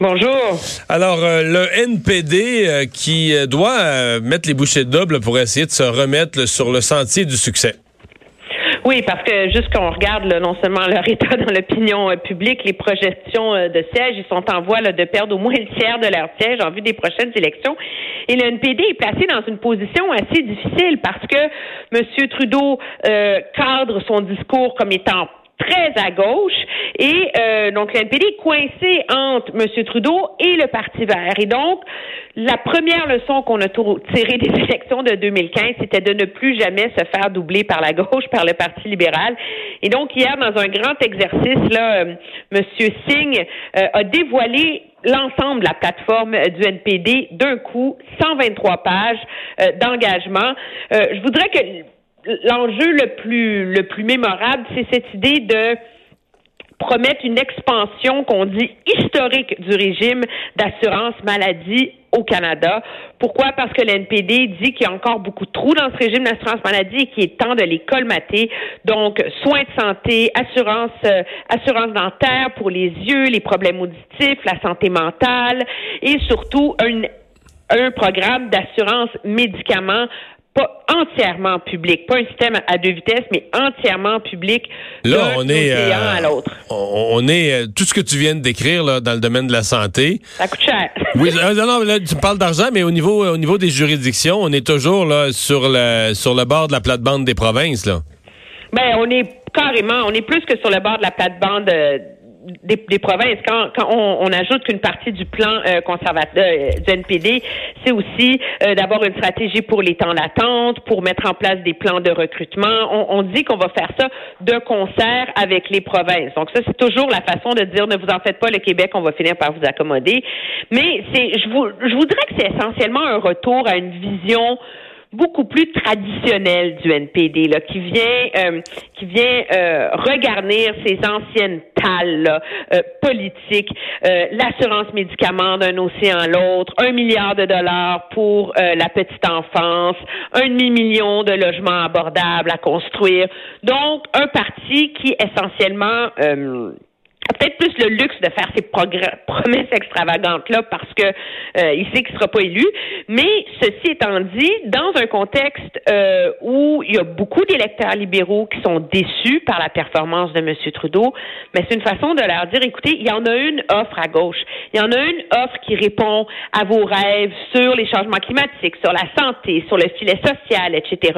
Bonjour. Alors, euh, le NPD euh, qui euh, doit mettre les bouchées doubles pour essayer de se remettre sur le sentier du succès. Oui, parce que juste quand on regarde non seulement leur état dans l'opinion publique, les projections de sièges, ils sont en voie de perdre au moins le tiers de leur siège en vue des prochaines élections. Et le NPD est placé dans une position assez difficile parce que M. Trudeau cadre son discours comme étant très à gauche. Et euh, donc, le NPD est coincé entre M. Trudeau et le Parti vert. Et donc, la première leçon qu'on a tirée des élections de 2015, c'était de ne plus jamais se faire doubler par la gauche, par le Parti libéral. Et donc, hier, dans un grand exercice, là, euh, M. Singh euh, a dévoilé l'ensemble de la plateforme du NPD d'un coup, 123 pages d'engagement. je voudrais que l'enjeu le plus le plus mémorable, c'est cette idée de promettre une expansion qu'on dit historique du régime d'assurance maladie au Canada. Pourquoi? Parce que l'NPD dit qu'il y a encore beaucoup de trous dans ce régime d'assurance maladie et qu'il est temps de les colmater. Donc, soins de santé, assurance, euh, assurance dentaire pour les yeux, les problèmes auditifs, la santé mentale et surtout un, un programme d'assurance médicaments pas entièrement public, pas un système à deux vitesses, mais entièrement public. Là, on est euh, à l'autre. On, est euh, tout ce que tu viens de décrire là, dans le domaine de la santé. Ça coûte cher. oui, euh, non, là, tu parles d'argent, mais au niveau au niveau des juridictions, on est toujours là sur le sur le bord de la plate-bande des provinces là. Ben, on est carrément, on est plus que sur le bord de la plate-bande des, provinces, quand, quand on, on, ajoute qu'une partie du plan euh, conservateur euh, du NPD, c'est aussi euh, d'avoir une stratégie pour les temps d'attente, pour mettre en place des plans de recrutement. On, on dit qu'on va faire ça de concert avec les provinces. Donc ça, c'est toujours la façon de dire ne vous en faites pas, le Québec, on va finir par vous accommoder. Mais c'est, je vous, je voudrais que c'est essentiellement un retour à une vision beaucoup plus traditionnel du NPD, là, qui vient, euh, qui vient euh, regarnir ces anciennes talles euh, politiques, euh, l'assurance médicaments d'un océan à l'autre, un milliard de dollars pour la petite enfance, un demi-million de logements abordables à construire. Donc, un parti qui essentiellement peut-être plus le luxe de faire ces promesses extravagantes-là parce que euh, il sait qu'il ne sera pas élu. Mais ceci étant dit, dans un contexte euh, où il y a beaucoup d'électeurs libéraux qui sont déçus par la performance de M. Trudeau, mais c'est une façon de leur dire, écoutez, il y en a une offre à gauche. Il y en a une offre qui répond à vos rêves sur les changements climatiques, sur la santé, sur le filet social, etc.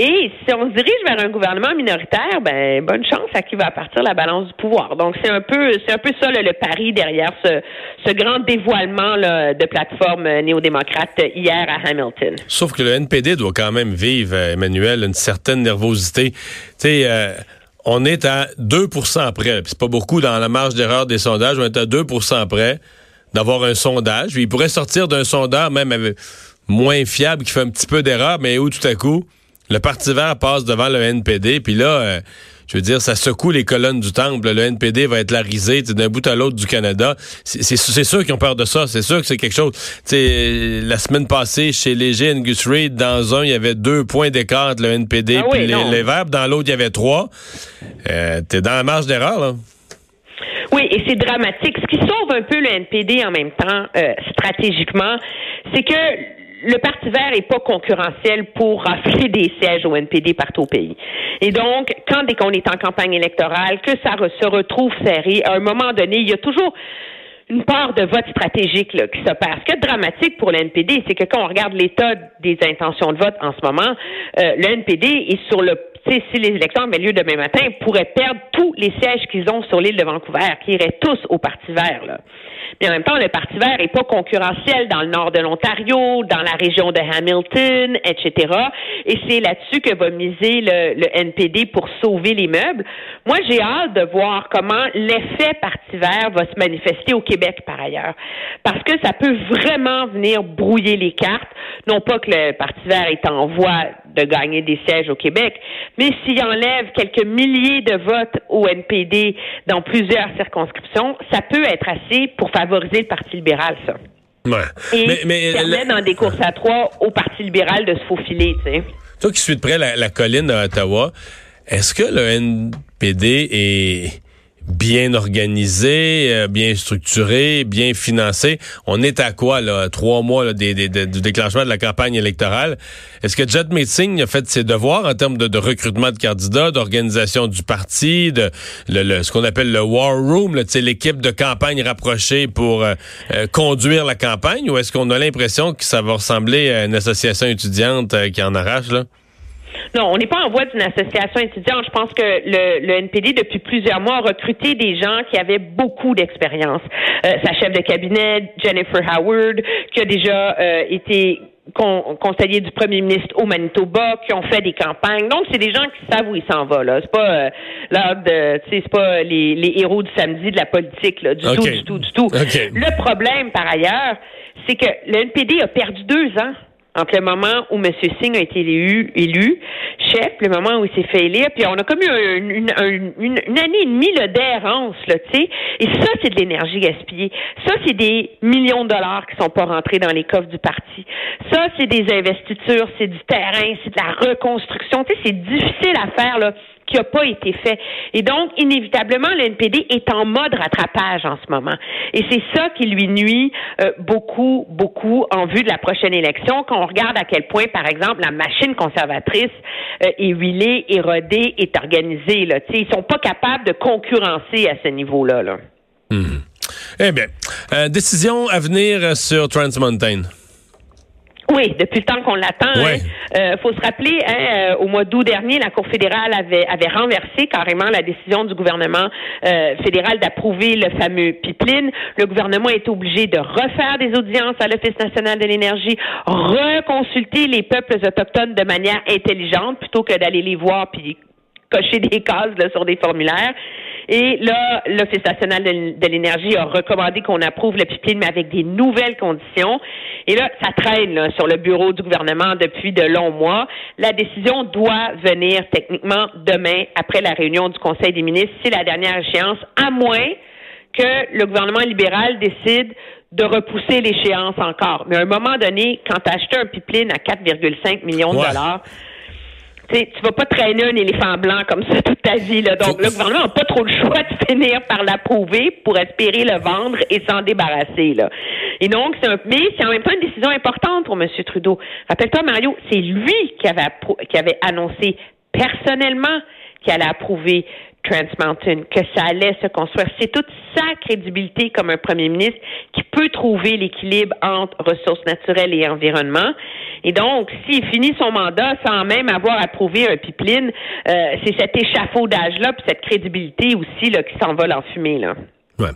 Et si on se dirige vers un gouvernement minoritaire, ben bonne chance à qui va partir la balance du pouvoir. Donc c'est un peu c'est un peu ça le pari derrière ce, grand dévoilement de plateforme néo-démocrate hier à Hamilton. Sauf que le NPD doit quand même vivre, euh, Emmanuel, une certaine nervosité. Tu sais. Euh, on est à 2% près. C'est pas beaucoup dans la marge d'erreur des sondages. On est à 2% près d'avoir un sondage. Il pourrait sortir d'un sondage même moins fiable qui fait un petit peu d'erreur, mais où tout à coup, le Parti vert passe devant le NPD, puis là, euh, je veux dire, ça secoue les colonnes du temple. Le NPD va être la risée d'un bout à l'autre du Canada. C'est sûr qu'ils ont peur de ça. C'est sûr que c'est quelque chose. sais, la semaine passée, chez Léger Gus Reid, dans un, il y avait deux points d'écart entre le NPD et ah les, Verts. Dans l'autre, il y avait trois. Euh, T'es dans la marge d'erreur, là. Oui, et c'est dramatique. Ce qui sauve un peu le NPD en même temps, euh, stratégiquement, c'est que le Parti vert n'est pas concurrentiel pour rafler des sièges au NPD partout au pays. Et donc, quand dès qu'on est en campagne électorale, que ça se retrouve serré, à un moment donné, il y a toujours une part de vote stratégique là, qui s'opère. Ce qui est dramatique pour le NPD, c'est que quand on regarde l'état des intentions de vote en ce moment, euh, le NPD est sur le si les élections avaient lieu demain matin, pourraient perdre tous les sièges qu'ils ont sur l'île de Vancouver, qui iraient tous au Parti vert. Là. Mais en même temps, le Parti vert n'est pas concurrentiel dans le nord de l'Ontario, dans la région de Hamilton, etc. Et c'est là-dessus que va miser le, NPD pour sauver les meubles. Moi, j'ai hâte de voir comment l'effet Parti vert va se manifester au Québec, par ailleurs. Parce que ça peut vraiment venir brouiller les cartes. Non pas que le Parti vert est en voie de gagner des sièges au Québec, mais s'il enlève quelques milliers de votes au NPD dans plusieurs circonscriptions, ça peut être assez pour favoriser le Parti libéral, ça. Ouais. Et mais, permet dans des courses à trois au Parti libéral de se faufiler, tu sais. Toi qui suis de près la, colline d'Ottawa, est-ce que le NPD est bien organisé, euh, bien structuré, bien financé. On est à quoi, là, trois mois là, des, des, du déclenchement de la campagne électorale? Est-ce que Jet Meeting a fait ses devoirs en termes de, de recrutement de candidats, d'organisation du parti, de le, ce qu'on appelle le War Room, l'équipe de campagne rapprochée pour euh, euh, conduire la campagne, ou est-ce qu'on a l'impression que ça va ressembler à une association étudiante qui en arrache, là? Non, on n'est pas en voie d'une association étudiante. Je pense que le, le, NPD, depuis plusieurs mois, a recruté des gens qui avaient beaucoup d'expérience. Euh, sa chef de cabinet, Jennifer Howard, qui a déjà euh, été conseiller du premier ministre au Manitoba, qui ont fait des campagnes. Donc, c'est des gens qui savent où ils s'en vont. Là, c'est pas euh, de, c'est pas les, les, héros du samedi de la politique, là, du tout, du tout, du tout. Le problème, par ailleurs, c'est que le NPD a perdu deux ans entre le moment où M. Singh a été élu, élu chef, le moment où il s'est fait élire, puis on a comme eu une, année et demie d'errance, là, tu sais. Et ça, c'est de l'énergie gaspillée. Ça, c'est des millions de dollars qui sont pas rentrés dans les coffres du parti. Ça, c'est des investitures, c'est du terrain, c'est de la reconstruction. Tu sais, c'est difficile à faire, là qui n'a pas été fait. Et donc, inévitablement, le NPD est en mode rattrapage en ce moment. Et c'est ça qui lui nuit euh, beaucoup, beaucoup en vue de la prochaine élection, quand on regarde à quel point, par exemple, la machine conservatrice euh, est huilée, érodée, est organisée. Là. T'sais, ils sont pas capables de concurrencer à ce niveau-là. Là. Hmm. Eh bien, euh, décision à venir sur Trans Mountain. Oui, depuis le temps qu'on l'attend. Il hein. euh, faut se rappeler, hein, euh, au mois d'août dernier, la Cour fédérale avait, avait renversé carrément la décision du gouvernement euh, fédéral d'approuver le fameux pipeline. Le gouvernement est obligé de refaire des audiences à l'Office national de l'énergie, reconsulter les peuples autochtones de manière intelligente plutôt que d'aller les voir puis cocher des cases là, sur des formulaires. Et là, l'Office national de l'énergie a recommandé qu'on approuve le pipeline, mais avec des nouvelles conditions. Et là, ça traîne sur le bureau du gouvernement depuis de longs mois. La décision doit venir techniquement demain, après la réunion du Conseil des ministres. C'est la dernière échéance, à moins que le gouvernement libéral décide de repousser l'échéance encore. Mais à un moment donné, quand tu acheté un pipeline à 4,5 millions de dollars, tu tu vas pas traîner un éléphant blanc comme ça toute ta vie. Là. Donc, le gouvernement n'a pas trop le choix de finir par l'approuver pour espérer le vendre et s'en débarrasser. Là. Et donc, c'est un, mais c'est en même temps une décision importante pour M. Trudeau. Rappelle-toi, Mario, c'est lui qui avait, qui avait annoncé personnellement qu'il allait approuver Trans Mountain, que ça allait se construire. C'est toute sa crédibilité comme un premier ministre qui peut trouver l'équilibre entre ressources naturelles et environnement. Et donc, s'il finit son mandat sans même avoir approuvé un pipeline, euh, c'est cet échafaudage-là, puis cette crédibilité aussi là, qui s'envole en fumée. Là. Ouais.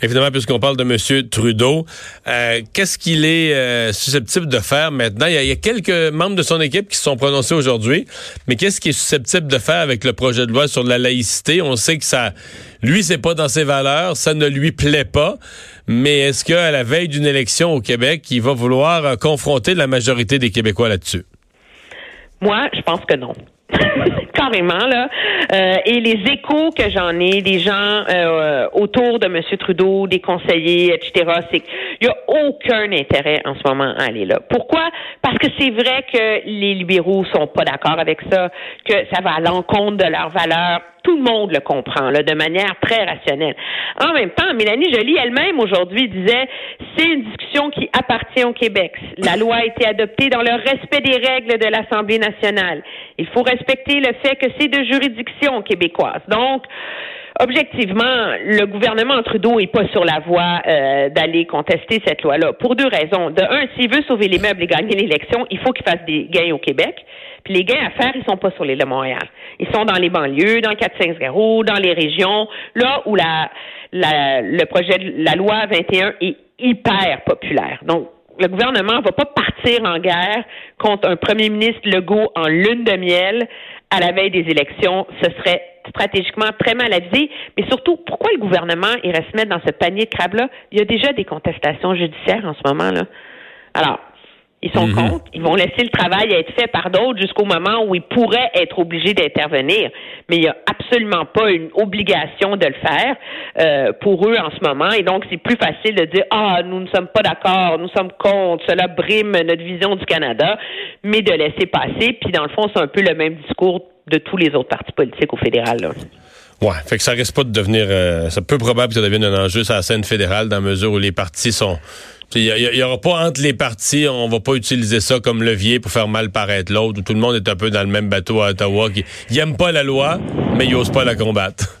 Évidemment, puisqu'on parle de M. Trudeau, euh, qu'est-ce qu'il est, euh, susceptible de faire maintenant? Il y, a, quelques membres de son équipe qui se sont prononcés aujourd'hui, mais qu'est-ce qu'il est susceptible de faire avec le projet de loi sur la laïcité? On sait que ça, lui, c'est pas dans ses valeurs, ça ne lui plaît pas, mais est-ce qu'à la veille d'une élection au Québec, il va vouloir euh, confronter la majorité des Québécois là-dessus? Moi, je pense que non. carrément là. Euh, et les échos que j'en ai, des gens euh, autour de M. Trudeau, des conseillers, etc., c'est qu'il n'y a aucun intérêt en ce moment à aller là. Pourquoi? Parce que c'est vrai que les libéraux sont pas d'accord avec ça, que ça va à l'encontre de leurs valeurs tout le monde le comprend, de manière très rationnelle. En même temps, Mélanie Joly elle-même aujourd'hui disait c'est une discussion qui appartient au Québec. La loi a été adoptée dans le respect des règles de l'Assemblée nationale. Il faut respecter le fait que c'est de juridiction québécoise. Donc, objectivement, le gouvernement Trudeau est pas sur la voie euh, d'aller contester cette loi-là pour deux raisons. De un, s'il veut sauver les meubles et gagner l'élection, il faut qu'il fasse des gains au Québec. Puis les gains à faire, ils sont pas sur l'île de Montréal. Ils sont dans les banlieues, dans le 4-5 dans les régions, là où la, la, le projet de la loi 21 est hyper populaire. Donc, le gouvernement va pas partir en guerre contre un premier ministre Legault en lune de miel à la veille des élections. Ce serait stratégiquement très mal avisé, mais surtout, pourquoi le gouvernement irait se mettre dans ce panier de crabes-là? Il y a déjà des contestations judiciaires en ce moment, là. Alors, ils sont mhm. contre. Ils vont laisser le travail être fait par d'autres jusqu'au moment où ils pourraient être obligés d'intervenir. Mais il n'y a absolument pas une obligation de le faire euh, pour eux en ce moment. Et donc, c'est plus facile de dire Ah, nous ne sommes pas d'accord, nous sommes contre, cela brime notre vision du Canada, mais de laisser passer. Puis dans le fond, c'est un peu le même discours de tous les autres partis politiques au fédéral. Là. Ouais, fait que ça risque pas de devenir, euh, ça probable que ça devienne un enjeu sur la scène fédérale dans la mesure où les partis sont, il y, aura pas entre les partis, on va pas utiliser ça comme levier pour faire mal paraître l'autre, où tout le monde est un peu dans le même bateau à Ottawa, qui n'aime pas la loi, mais il n'ose pas la combattre.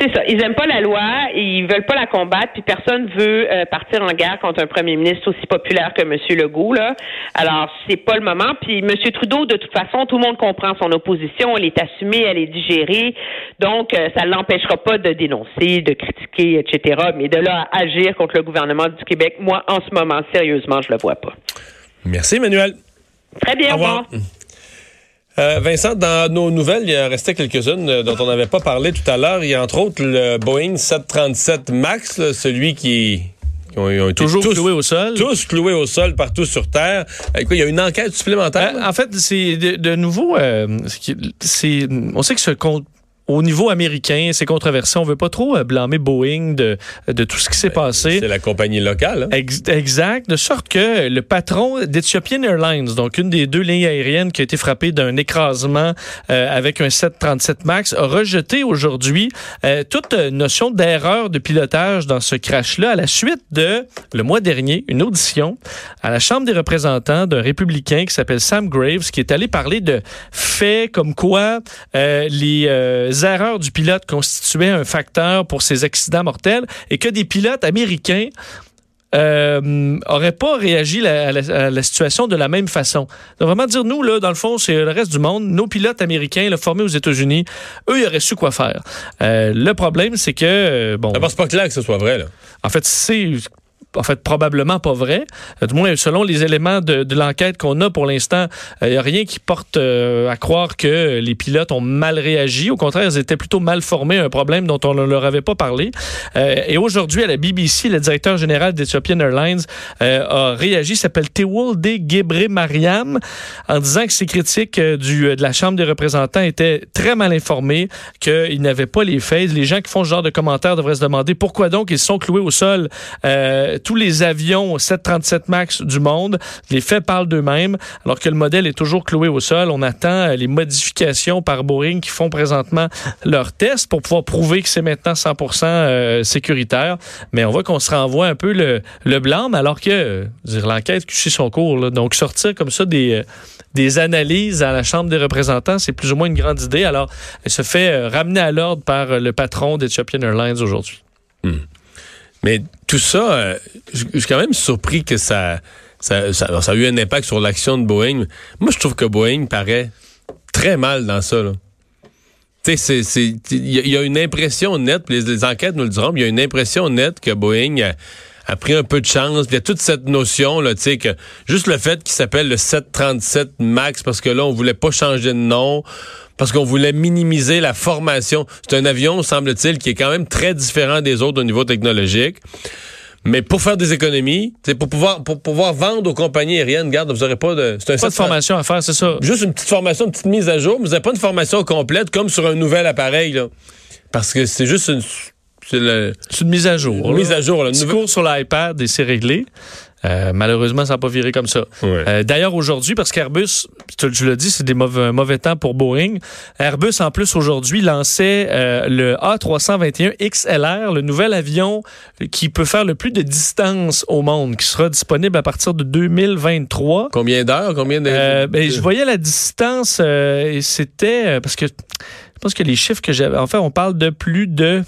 C'est ça. Ils aiment pas la loi, ils veulent pas la combattre, puis personne veut euh, partir en guerre contre un premier ministre aussi populaire que M. Legault. Là. Alors, c'est pas le moment. Puis M. Trudeau, de toute façon, tout le monde comprend son opposition, elle est assumée, elle est digérée. Donc, euh, ça ne l'empêchera pas de dénoncer, de critiquer, etc. Mais de là à agir contre le gouvernement du Québec, moi, en ce moment, sérieusement, je le vois pas. Merci, Emmanuel. Très bien, au revoir. Euh, Vincent, dans nos nouvelles, il y a resté quelques-unes euh, dont on n'avait pas parlé tout à l'heure. Il y a entre autres le Boeing 737 MAX, celui qui ont, toujours cloué au sol. Tous cloués au sol partout sur Terre. Euh, il y a une enquête supplémentaire. en fait, c'est de, nouveau, c'est, on sait que ce compte au niveau américain, c'est controversé. On veut pas trop euh, blâmer Boeing de, de tout ce qui s'est ben, passé. C'est la compagnie locale. Hein? exact. De sorte que le patron d'Ethiopian Airlines, donc une des deux lignes aériennes qui a été frappée d'un écrasement euh, avec un 737 MAX, a rejeté aujourd'hui euh, toute notion d'erreur de pilotage dans ce crash-là à la suite de, le mois dernier, une audition à la Chambre des représentants d'un républicain qui s'appelle Sam Graves, qui est allé parler de faits comme quoi les erreurs du pilote constituaient un facteur pour ces accidents mortels et que des pilotes américains euh, pas réagi à, la, situation de la même façon. Donc vraiment dire, nous, là, dans le fond, c'est le reste du monde. Nos pilotes américains, là, formés aux États-Unis, eux, ils auraient su quoi faire. Euh, le problème, c'est que... Euh, bon... C'est pas clair que ce soit vrai, là. En fait, c'est en fait, probablement pas vrai. Euh, du moins, selon les éléments de, l'enquête qu'on a pour l'instant, il euh, n'y a rien qui porte euh, à croire que les pilotes ont mal réagi. Au contraire, ils étaient plutôt mal formés, un problème dont on ne leur avait pas parlé. et aujourd'hui, à la BBC, le directeur général d'Ethiopian Airlines a réagi, s'appelle Tewolde Gebre Mariam, en disant que ces critiques de la Chambre des représentants étaient très mal informés, qu'ils n'avaient pas les faits. Les gens qui font ce genre de commentaires devraient se demander pourquoi donc ils sont cloués au sol tous les avions 737 MAX du monde. Les faits parlent d'eux-mêmes, alors que le modèle est toujours cloué au sol. On attend euh, les modifications par Boeing qui font présentement leurs tests pour pouvoir prouver que c'est maintenant 100% euh, sécuritaire. Mais on voit qu'on se renvoie un peu le, le blâme, alors que euh, l'enquête suit son cours. Donc sortir comme ça des des analyses à la Chambre des représentants, c'est plus ou moins une grande idée. Alors, elle se fait ramener à l'ordre par le patron d'Ethiopian Airlines aujourd'hui. Hmm. Mais tout ça, euh, je suis quand même surpris que ça, ça, ça, a eu un impact sur l'action de Boeing. Moi, je trouve que Boeing paraît très mal dans ça. Il y, a une impression nette, les, enquêtes nous le diront, il y a une impression nette que Boeing a, pris un peu de chance. Il y a toute cette notion, là, tu sais, que juste le fait qu'il s'appelle le 737 MAX, parce que là, on voulait pas changer de nom parce qu'on voulait minimiser la formation. C'est un avion, semble-t-il, qui est quand même très différent des autres au niveau technologique. Mais pour faire des économies, c'est pour pouvoir pour pouvoir vendre aux compagnies aériennes, garde, vous n'aurez pas de c'est un pas de formation à faire, c'est ça. Juste une petite formation, une petite mise à jour, mais vous n'avez pas une formation complète comme sur un nouvel appareil là. Parce que c'est juste une c'est une mise à jour. Une mise à jour. Là. Sur l'iPad et c'est réglé. Euh, malheureusement, ça n'a pas viré comme ça. Euh, d'ailleurs, aujourd'hui, parce qu'Airbus, je le dis, c'est des mauvais, mauvais temps pour Boeing. Airbus, en plus, aujourd'hui, lançait euh, le A321 XLR, le nouvel avion qui peut faire le plus de distance au monde, qui sera disponible à partir de 2023. Combien d'heures? Combien de... Ben, je voyais la distance, et c'était... parce que je pense que les chiffres que j'avais... En fait, on parle de plus de...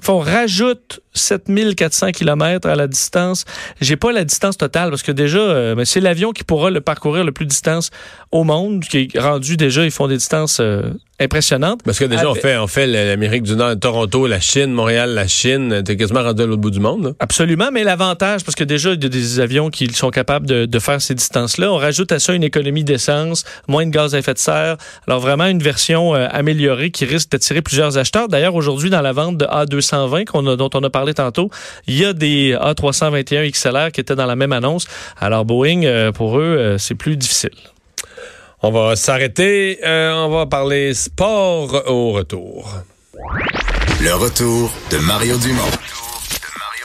Enfin, on rajoute 7400 km à la distance. J'ai pas la distance totale parce que déjà, euh, c'est l'avion qui pourra le parcourir le plus de distance au monde, qui est rendu déjà, ils font des distances euh, impressionnantes. Parce que déjà, on fait, on fait l'Amérique du Nord, Toronto, la Chine, Montréal, la Chine. T'es quasiment rendu à l'autre bout du monde. Absolument, mais l'avantage, parce que déjà, il y a des avions qui sont capables de, de faire ces distances-là. On rajoute à ça une économie d'essence, moins de gaz à effet de serre. Alors vraiment une version euh, améliorée qui risque d'attirer plusieurs acheteurs. D'ailleurs, aujourd'hui, dans la vente de A220 qu'on a, dont on a parlé tantôt, il y a des A321 XLR qui étaient dans la même annonce. Alors Boeing, euh, pour eux, euh, c'est plus difficile. On va s'arrêter. Euh, on va parler sport au retour. Le retour de Mario Dumont.